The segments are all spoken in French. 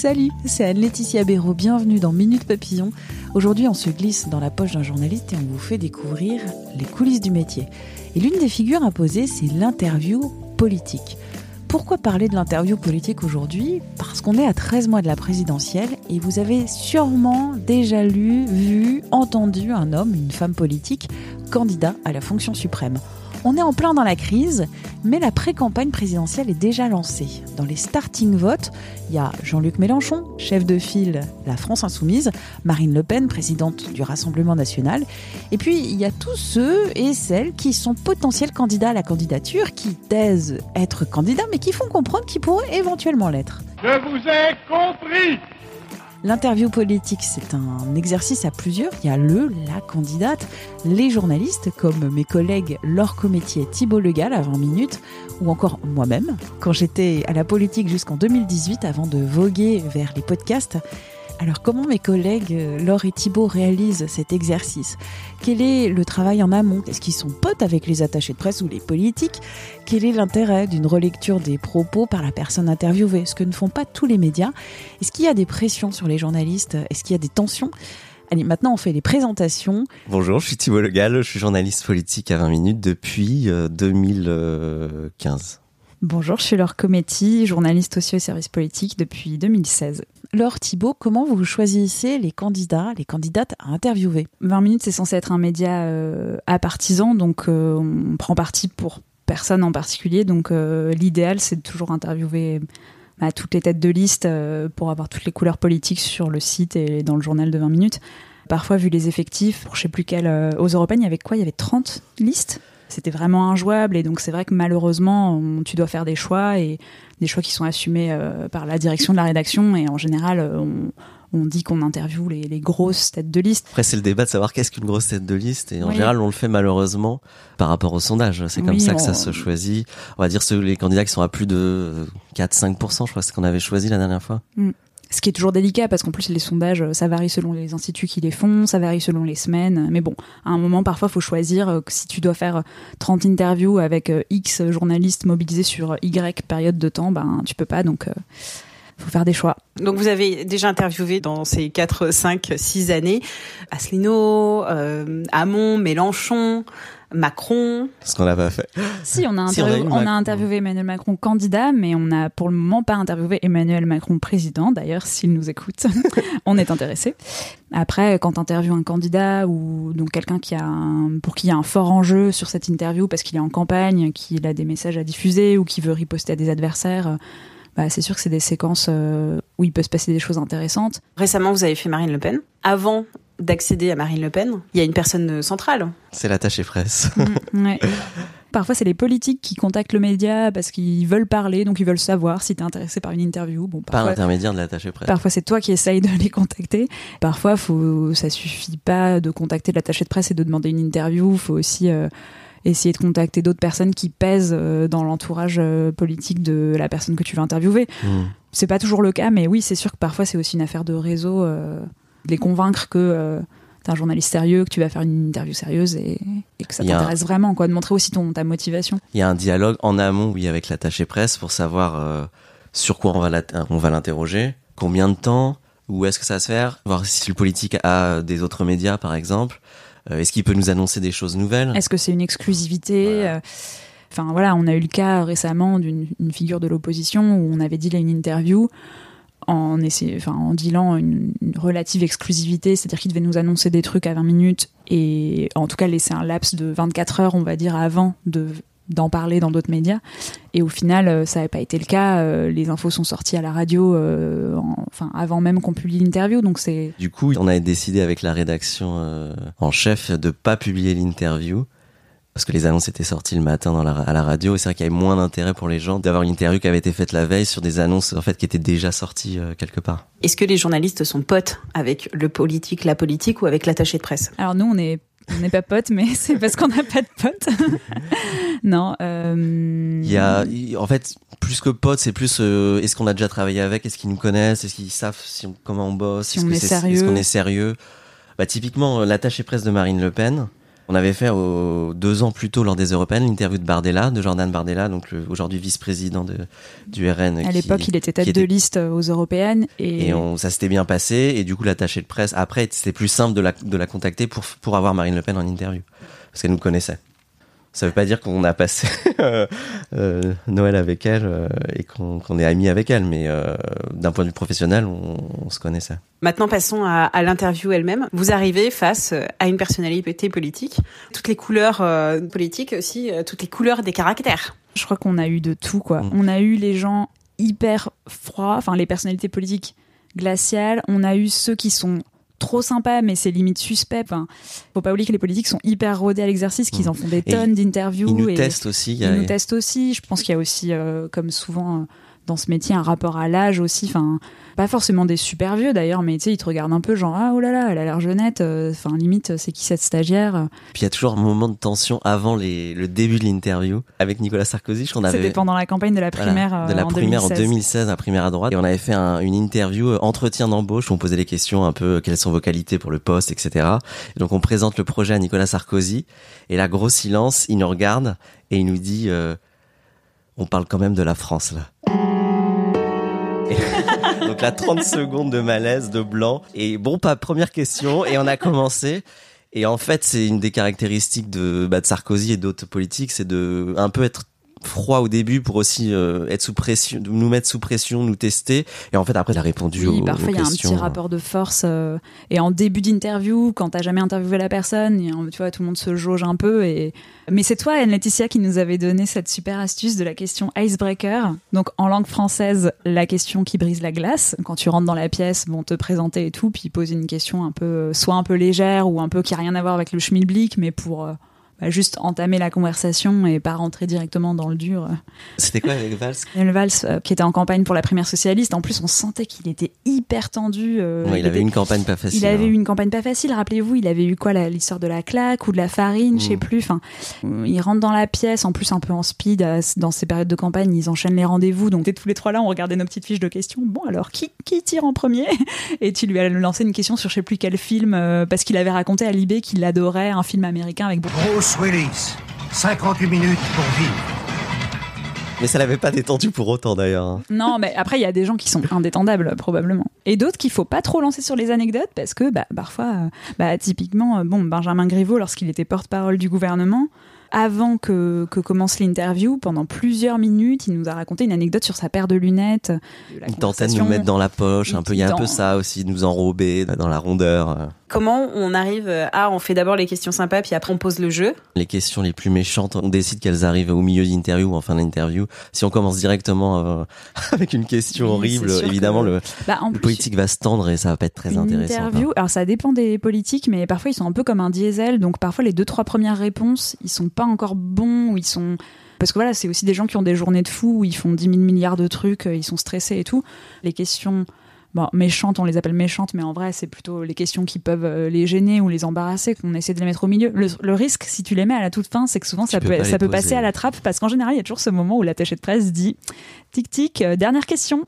Salut, c'est Anne-Laetitia Béraud, bienvenue dans Minute Papillon. Aujourd'hui, on se glisse dans la poche d'un journaliste et on vous fait découvrir les coulisses du métier. Et l'une des figures à poser, c'est l'interview politique. Pourquoi parler de l'interview politique aujourd'hui? Parce qu'on est à 13 mois de la présidentielle et vous avez sûrement déjà lu, vu, entendu un homme, une femme politique, candidat à la fonction suprême. On est en plein dans la crise, mais la pré-campagne présidentielle est déjà lancée. Dans les starting votes, il y a Jean-Luc Mélenchon, chef de file La France Insoumise, Marine Le Pen, présidente du Rassemblement National, et puis il y a tous ceux et celles qui sont potentiels candidats à la candidature, qui taisent être candidats, mais qui font comprendre qu'ils pourraient éventuellement l'être. Je vous ai compris L'interview politique, c'est un exercice à plusieurs. Il y a le, la candidate, les journalistes, comme mes collègues Laure Cométier, Thibault Legal à 20 minutes, ou encore moi-même, quand j'étais à la politique jusqu'en 2018 avant de voguer vers les podcasts. Alors comment mes collègues euh, Laure et Thibault réalisent cet exercice? Quel est le travail en amont? Est-ce qu'ils sont potes avec les attachés de presse ou les politiques? Quel est l'intérêt d'une relecture des propos par la personne interviewée? Ce que ne font pas tous les médias. Est-ce qu'il y a des pressions sur les journalistes? Est-ce qu'il y a des tensions? Allez, maintenant on fait les présentations. Bonjour, je suis Thibault Legal, je suis journaliste politique à 20 minutes depuis euh, 2015. Bonjour, je suis Laure Cometti, journaliste aussi au service politique depuis 2016. Laure Thibault, comment vous choisissez les candidats, les candidates à interviewer? 20 minutes, c'est censé être un média euh, apartisan, donc euh, on prend parti pour personne en particulier. Donc euh, l'idéal, c'est toujours interviewer bah, toutes les têtes de liste pour avoir toutes les couleurs politiques sur le site et dans le journal de 20 minutes. Parfois, vu les effectifs, pour je sais plus quel, euh, aux européennes, il y avait quoi? Il y avait 30 listes? C'était vraiment injouable et donc c'est vrai que malheureusement on- tu dois faire des choix et des choix qui sont assumés euh, par la direction de la rédaction et en général euh, on, on dit qu'on interviewe les, les grosses têtes de liste Après, c'est le débat de savoir qu'est-ce qu'une grosse tête de liste. Et en Oui. général, on le fait malheureusement par rapport au sondage. C'est comme Oui, ça que on- ça se choisit. On va dire ceux, les candidats qui sont à plus de 4-5%, je crois c'est ce qu'on avait choisi la dernière fois. Ce qui est toujours délicat parce qu'en plus les sondages euh, ça varie selon les instituts qui les font ça varie selon les semaines. Mais bon à un moment parfois faut choisir euh, si tu dois faire 30 interviews avec euh, X journalistes mobilisés sur Y période de temps ben tu peux pas. Donc euh, faut faire des choix Donc vous avez déjà interviewé dans ces 4, 5, 6 années Asselineau, euh, Hamon, Mélenchon, Macron. Ce qu'on n'a pas fait. Si, on a, Si, on a interviewé, eu on a Macron. interviewé Emmanuel Macron candidat, mais on n'a pour le moment pas interviewé Emmanuel Macron président. D'ailleurs, s'il nous écoute, on est intéressé. Après, quand tu interviews un candidat ou donc quelqu'un qui a un- pour qui il y a un fort enjeu sur cette interview parce qu'il est en campagne, qu'il a des messages à diffuser ou qu'il veut riposter à des adversaires, euh, bah, c'est sûr que c'est des séquences euh, où il peut se passer des choses intéressantes. Récemment, vous avez fait Marine Le Pen. Avant d'accéder à Marine Le Pen, il y a une personne centrale. C'est l'attaché presse. Ouais. Parfois, c'est les politiques qui contactent le média parce qu'ils veulent parler, donc ils veulent savoir si tu es intéressé par une interview. Bon, Par l'intermédiaire de l'attaché presse. parfois c'est toi qui essayes de les contacter. Parfois, faut, ça suffit pas de contacter l'attaché de presse et de demander une interview. faut aussi euh, essayer de contacter d'autres personnes qui pèsent euh, dans l'entourage euh, politique de la personne que tu veux interviewer. Hmm. C'est pas toujours le cas, mais oui, c'est sûr que parfois c'est aussi une affaire de réseau, euh, de les convaincre que euh, t'es un journaliste sérieux, que tu vas faire une interview sérieuse et, et que ça un- t'intéresse vraiment, quoi, de montrer aussi ton ta motivation. Il y a un dialogue en amont, oui, avec l'attaché presse pour savoir euh, sur quoi on va l'interroger, combien de temps, où est-ce que ça va se faire, voir si le politique a des autres médias, par exemple. Euh, est-ce qu'il peut nous annoncer des choses nouvelles? Est-ce que c'est une exclusivité Voilà. euh, Enfin voilà, on a eu le cas récemment d'une une figure de l'opposition où on avait dit là une interview en essayant, enfin en dealant une, une relative exclusivité, c'est-à-dire qu'il devait nous annoncer des trucs à 20 minutes et en tout cas laisser un laps de 24 heures, on va dire, avant de d'en parler dans d'autres médias. Et au final, euh, ça n'avait pas été le cas. euh, Les infos sont sorties à la radio, euh, en- enfin avant même qu'on publie l'interview. Donc c'est Du coup, on a décidé avec la rédaction euh, en chef de pas publier l'interview parce que les annonces étaient sorties le matin dans la, à la radio et c'est vrai qu'il y avait moins d'intérêt pour les gens d'avoir une interview qui avait été faite la veille sur des annonces en fait qui étaient déjà sorties euh, quelque part. Est-ce que les journalistes sont potes avec le politique, la politique ou avec l'attaché de presse? Alors nous on est on n'est pas potes, mais c'est parce qu'on n'a pas de potes. non. Euh... Il y a, en fait, plus que potes, c'est plus euh, est-ce qu'on a déjà travaillé avec, est-ce qu'ils nous connaissent, est-ce qu'ils savent si on, comment on bosse, si est-ce on est, qu'on est sérieux? Bah typiquement l'attaché presse de Marine Le Pen. On avait fait deux ans plus tôt lors des Européennes l'interview de Bardella, de Jordan Bardella, donc aujourd'hui vice-président du RN. À l'époque, il était tête de liste aux Européennes et, et on, ça s'était bien passé. Et du coup, l'attaché de presse après, c'était plus simple de la, de la contacter pour pour avoir Marine Le Pen en interview parce qu'elle nous connaissait. Ça veut pas dire qu'on a passé euh, euh, Noël avec elle euh, et qu'on est amis avec elle, mais d'un point de vue professionnel, on, se connaissait. Maintenant, passons à, l'interview elle-même. Vous arrivez face à une personnalité politique, toutes les couleurs politiques aussi, toutes les couleurs des caractères. Je crois qu'on a eu de tout, quoi. Mm. On a eu les gens hyper froids, enfin les personnalités politiques glaciales. On a eu ceux qui sont trop sympa, mais c'est limite suspect. Enfin, faut pas oublier que les politiques sont hyper rodés à l'exercice, qu'ils en font des tonnes d'interviews. Ils nous testent aussi. Ils nous testent aussi. Je pense qu'il y a aussi, euh, comme souvent, euh, dans ce métier un rapport à l'âge aussi. Enfin, pas forcément des super vieux d'ailleurs, mais tu sais, ils te regardent un peu genre ah oh là là, elle a l'air jeunette. Euh, enfin, limite, c'est qui cette stagiaire Puis il y a toujours un moment de tension avant les, le début de l'interview avec Nicolas Sarkozy. Je qu'on avait. C'était pendant la campagne de la primaire. de la en primaire 2016. en 2016, la primaire à droite, et on avait fait une interview euh, entretien d'embauche où on posait les questions un peu quelles sont vos qualités pour le poste, etc. Et donc on présente le projet à Nicolas Sarkozy et là gros silence, il nous regarde et il nous dit euh, on parle quand même de la France là. Donc là, 30 secondes de malaise, de blanc. Et bon, pas première question. Et on a commencé. Et en fait, c'est une des caractéristiques de, bah, de Sarkozy et d'autres politiques, c'est de un peu être froid au début pour aussi euh, être sous pression, nous mettre sous pression, nous tester. Et en fait, après, il a répondu oui, aux, parfois, il y a un petit rapport de force. Euh, et en début d'interview, quand t'as jamais interviewé la personne, tu vois, tout le monde se jauge un peu. Et... Mais c'est toi, Anne Laetitia, qui nous avait donné cette super astuce de la question icebreaker. Donc, en langue française, la question qui brise la glace. Quand tu rentres dans la pièce, bon, te présenter et tout, puis poser une question un peu, soit un peu légère ou un peu qui a rien à voir avec le schmilblick, mais pour... Euh, bah, juste entamer la conversation et pas rentrer directement dans le dur. C'était quoi avec Valls Le Valls, euh, qui était en campagne pour la primaire socialiste. En plus, on sentait qu'il était hyper tendu. Euh, il, avait eu une campagne pas facile. Il avait hein. eu une campagne pas facile. Rappelez-vous, il avait eu quoi l'histoire de la claque ou de la farine, je sais mm. plus. Enfin, il rentre dans la pièce, en plus un peu en speed. Dans ces périodes de campagne, ils enchaînent les rendez-vous. Donc, tous les trois là, on regardait nos petites fiches de questions. Bon, alors qui, qui tire en premier? Et tu lui as lancé une question sur je sais plus quel film euh, parce qu'il avait raconté à Libé qu'il adorait un film américain avec Bruce Willis. 58 minutes pour vivre. Mais ça l'avait pas détendu pour autant d'ailleurs. Hein. Non, mais après il y a des gens qui sont indétendables probablement, et d'autres qu'il faut pas trop lancer sur les anecdotes parce que bah, parfois, euh, bah, typiquement, euh, bon Benjamin Griveaux lorsqu'il était porte-parole du gouvernement, avant que, que commence l'interview, pendant plusieurs minutes, il nous a raconté une anecdote sur sa paire de lunettes. il tentait de nous mettre dans la poche, un peu. Il y a un peu ça aussi, de nous enrober dans la rondeur. Comment on arrive à, on fait d'abord les questions sympas, puis après on pose le jeu Les questions les plus méchantes, on décide qu'elles arrivent au milieu d'interview ou en fin d'interview. Si on commence directement euh, avec une question horrible, évidemment, le, bah, politique va se tendre et ça va pas être très intéressant. Interview, alors ça dépend des politiques, mais parfois ils sont un peu comme un diesel, donc parfois les deux, trois premières réponses, ils sont pas encore bons, ou ils sont parce que voilà, c'est aussi des gens qui ont des journées de fou où ils font 10 000 milliards de trucs, ils sont stressés et tout. Les questions bon, méchantes, on les appelle méchantes, mais en vrai, c'est plutôt les questions qui peuvent euh, les gêner ou les embarrasser qu'on essaie de les mettre au milieu. Le, risque, si tu les mets à la toute fin, c'est que souvent ça peut, ça peut passer à la trappe parce qu'en général, il y a toujours ce moment où l'attaché de presse dit tic tic, euh, dernière question.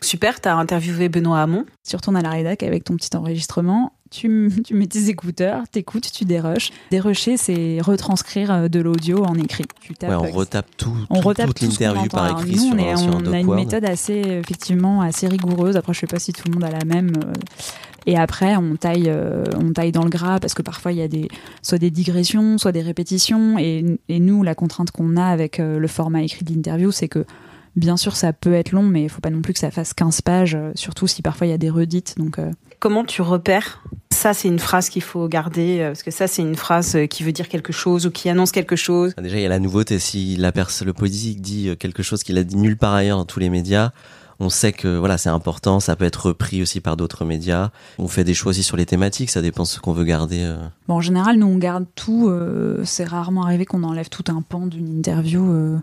Super, t'as interviewé Benoît Hamon. Tu retournes à la rédac avec ton petit enregistrement tu, tu mets tes écouteurs, t'écoutes, tu dérushes. Dérusher, c'est retranscrire euh, de l'audio en écrit. Tu tapes, ouais, on retape tout, on retape toute l'interview par écrit nous, sur, on, est, sur on a une méthode assez, effectivement, assez rigoureuse. Après, je sais pas si tout le monde a la même. Euh. Et après, on taille, euh, on taille dans le gras parce que parfois il y a des, soit des digressions, soit des répétitions. Et, et nous, la contrainte qu'on a avec le format écrit d'interview, c'est que Bien sûr, ça peut être long, mais il faut pas non plus que ça fasse 15 pages, surtout si parfois il y a des redites. Donc, Comment tu repères? Ça c'est une phrase qu'il faut garder euh, parce que ça c'est une phrase euh, qui veut dire quelque chose ou qui annonce quelque chose. Déjà il y a la nouveauté si la personne le politique dit euh, quelque chose qu'il a dit nulle part ailleurs dans tous les médias, on sait que voilà, c'est important, ça peut être repris aussi par d'autres médias. On fait des choix aussi sur les thématiques, ça dépend de ce qu'on veut garder. euh. Bon, en général, nous, on garde tout. euh, c'est rarement arrivé qu'on enlève tout un pan d'une interview. euh.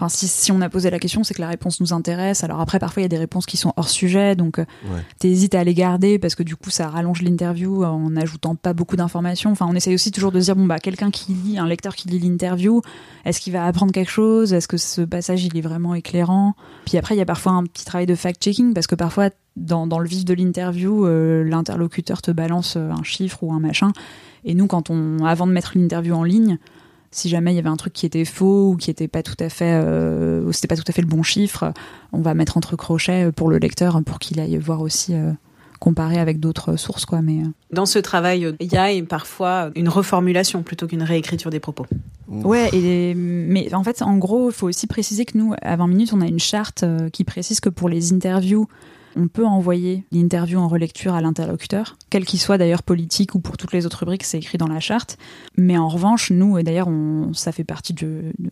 Enfin, si, si on a posé la question, c'est que la réponse nous intéresse. Alors après, parfois, il y a des réponses qui sont hors sujet, donc euh, Ouais. t'hésites à les garder parce que du coup, ça rallonge l'interview en n'ajoutant pas beaucoup d'informations. Enfin, on essaye aussi toujours de se dire, bon, bah, quelqu'un qui lit, un lecteur qui lit l'interview, est-ce qu'il va apprendre quelque chose? Est-ce que ce passage, il est vraiment éclairant? Puis après, il y a parfois un petit travail de fact-checking parce que parfois, dans, dans le vif de l'interview, euh, l'interlocuteur te balance euh, un chiffre ou un machin. Et nous, quand on, avant de mettre l'interview en ligne, si jamais il y avait un truc qui était faux ou qui était pas tout à fait, euh, c'était pas tout à fait le bon chiffre, on va mettre entre crochets pour le lecteur pour qu'il aille voir aussi euh, comparer avec d'autres sources, quoi. Mais euh, Dans ce travail, il y a parfois une reformulation plutôt qu'une réécriture des propos. Ouais, et, mais en fait, en gros, il faut aussi préciser que nous, à 20 minutes, on a une charte euh, qui précise que pour les interviews, on peut envoyer l'interview en relecture à l'interlocuteur, quel qu'il soit d'ailleurs politique ou pour toutes les autres rubriques, c'est écrit dans la charte. Mais en revanche, nous, et d'ailleurs, ça fait partie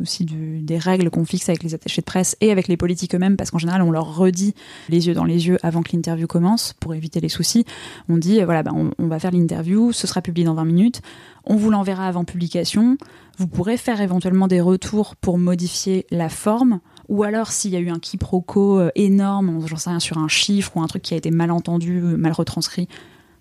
aussi des règles qu'on fixe avec les attachés de presse et avec les politiques eux-mêmes, parce qu'en général, on leur redit les yeux dans les yeux avant que l'interview commence pour éviter les soucis. On dit, voilà, on, on va faire l'interview, ce sera publié dans 20 minutes, on vous l'enverra avant publication. Vous pourrez faire éventuellement des retours pour modifier la forme, ou alors s'il y a eu un quiproquo euh, énorme, j'en sais rien, sur un chiffre ou un truc qui a été mal entendu, euh, mal retranscrit,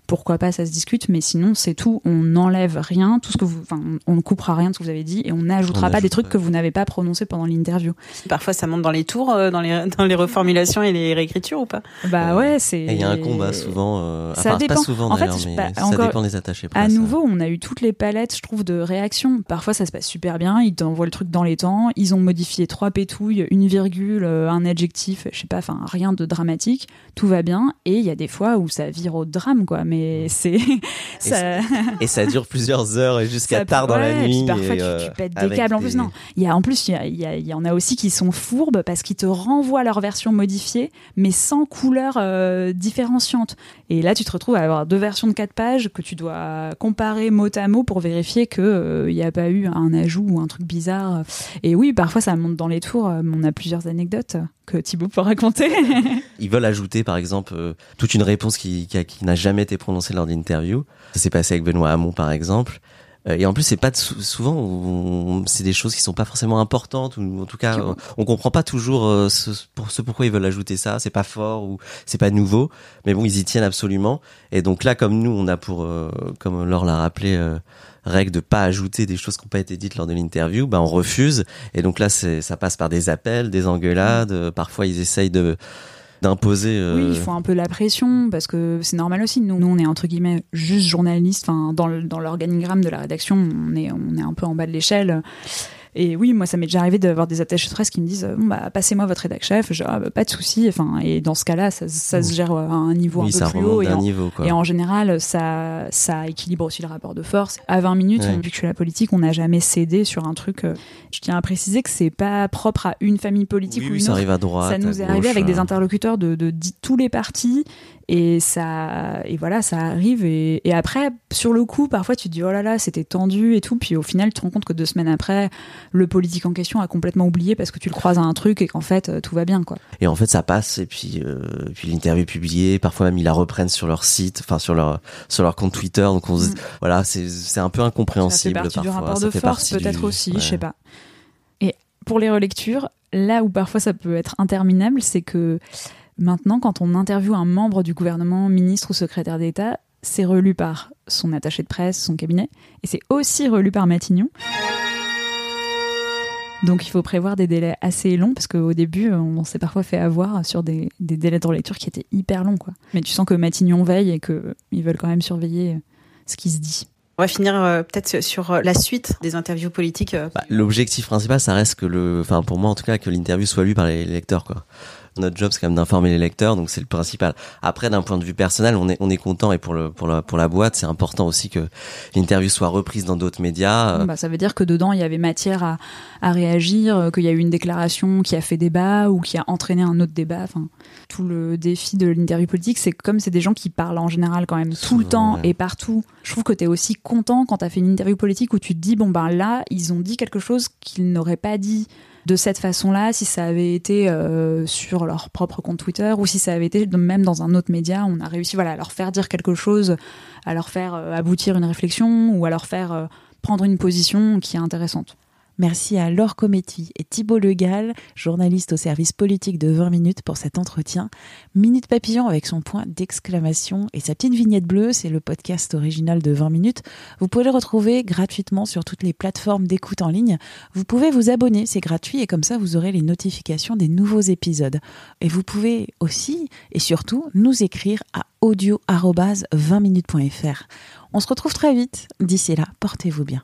pourquoi pas, ça se discute, mais sinon c'est tout, on n'enlève rien, tout ce que vous, enfin, on ne coupera rien de ce que vous avez dit et on n'ajoutera pas des trucs que vous n'avez pas prononcés pendant l'interview. Parfois, ça monte dans les tours, euh, dans les, dans les reformulations et les réécritures ou pas? Bah Euh, ouais, c'est. Et il y a un combat souvent, euh, Ça enfin, dépend. pas souvent En fait, mais ça encore- dépend des attachés presse. À nouveau, on a eu toutes les palettes, je trouve, de réactions. Parfois, ça se passe super bien. Ils t'envoient le truc dans les temps. Ils ont modifié trois pétouilles, une virgule, un adjectif, je sais pas, enfin, rien de dramatique. Tout va bien. Et il y a des fois où ça vire au drame, quoi. Mais c'est. ça... Et ça dure plusieurs heures jusqu'à tard dans ouais, la et puis nuit. parfois, et, tu, euh, tu pètes des câbles. En plus, des- non. Il y a, en plus, il y, a- il y a- il y en a aussi qui sont fourbes parce qu'ils te renvoient leur version modifiée, mais sans couleur euh, différenciante. Et là, tu te retrouves à avoir deux versions de quatre pages que tu dois comparer mot à mot pour vérifier que euh, il n'y a pas eu un ajout ou un truc bizarre. Et oui, parfois, ça monte dans les tours. Euh, On a plusieurs anecdotes que Thibaut peut raconter. Ils veulent ajouter, par exemple, euh, toute une réponse qui, qui n'a jamais été prononcée lors d'interview. Ça s'est passé avec Benoît Hamon, par exemple. Euh, Et en plus, c'est pas de sou- souvent, c'est des choses qui sont pas forcément importantes ou en tout cas, on, on comprend pas toujours euh, ce, pour ce pourquoi ils veulent ajouter ça. C'est pas fort ou c'est pas nouveau, mais bon, ils y tiennent absolument. Et donc là, comme nous, on a pour, euh, comme Laure l'a rappelé, euh, règle de pas ajouter des choses qui n'ont pas été dites lors de l'interview, bah on refuse. Et donc là, ça passe par des appels, des engueulades. Parfois, ils essayent de d'imposer. euh, Oui, il faut un peu la pression parce que c'est normal aussi. Nous, nous, on est entre guillemets juste journalistes. Enfin, dans l'organigramme de la rédaction, on est, on est un peu en bas de l'échelle. Et oui, moi, ça m'est déjà arrivé d'avoir des attachés de presse qui me disent bon, bah, passez-moi votre rédac chef. Je ah, bah, pas de souci. Enfin, et dans ce cas-là, ça, ça se gère à un niveau oui, un peu plus haut. Et en, niveau, et en général, ça, ça équilibre aussi le rapport de force. À 20 minutes, Ouais. vu que je suis la politique, on n'a jamais cédé sur un truc. euh, Je tiens à préciser que c'est pas propre à une famille politique oui, ou une ça autre. arrive à droite. Ça nous à est arrivé avec des euh, interlocuteurs de, de, de tous les partis et ça et voilà ça arrive et, et après sur le coup parfois tu te dis oh là là c'était tendu et tout puis au final tu te rends compte que deux semaines après le politique en question a complètement oublié parce que tu le croises à un truc et qu'en fait euh, tout va bien quoi Et en fait, ça passe et puis euh, puis l'interview est publiée. Parfois même, ils la reprennent sur leur site, enfin sur leur sur leur compte Twitter. Donc on se, Mm. voilà, c'est c'est un peu ça fait incompréhensible partie parfois. du rapport ça de fait force peut-être du- aussi ouais. je sais pas et pour les relectures là où parfois ça peut être interminable c'est que maintenant quand on interviewe un membre du gouvernement ministre ou secrétaire d'État c'est relu par son attaché de presse, son cabinet, et c'est aussi relu par Matignon. Donc il faut prévoir des délais assez longs, parce qu'au début, on s'est parfois fait avoir sur des, des délais de relecture qui étaient hyper longs. Quoi. Mais tu sens que Matignon veille et qu'ils veulent quand même surveiller ce qui se dit. On va finir euh, peut-être sur euh, la suite des interviews politiques. euh, Bah, L'objectif principal, ça reste que le, enfin pour moi en tout cas, que l'interview soit lue par les lecteurs quoi. Notre job c'est quand même d'informer les lecteurs, donc c'est le principal. Après, d'un point de vue personnel, on est on est content et pour le pour la pour la boîte, c'est important aussi que l'interview soit reprise dans d'autres médias. euh, Bah, ça veut dire que dedans, il y avait matière à, à réagir, euh, qu'il y a eu une déclaration qui a fait débat ou qui a entraîné un autre débat. Enfin, tout le défi de l'interview politique, c'est comme c'est des gens qui parlent en général quand même tout le temps ouais. et partout. Je trouve que tu es aussi content quand tu as fait une interview politique où tu te dis, bon ben là, ils ont dit quelque chose qu'ils n'auraient pas dit de cette façon-là, si ça avait été euh, sur leur propre compte Twitter ou si ça avait été même dans un autre média, on a réussi voilà, à leur faire dire quelque chose, à leur faire euh, aboutir une réflexion ou à leur faire euh, prendre une position qui est intéressante. Merci à Laure Cometti et Thibault Legal, journaliste au service politique de 20 minutes pour cet entretien. Minute Papillon avec son point d'exclamation et sa petite vignette bleue, c'est le podcast original de 20 minutes. Vous pouvez le retrouver gratuitement sur toutes les plateformes d'écoute en ligne. Vous pouvez vous abonner, c'est gratuit et comme ça vous aurez les notifications des nouveaux épisodes. Et vous pouvez aussi et surtout nous écrire à audio-20minutes.fr. On se retrouve très vite. D'ici là, portez-vous bien.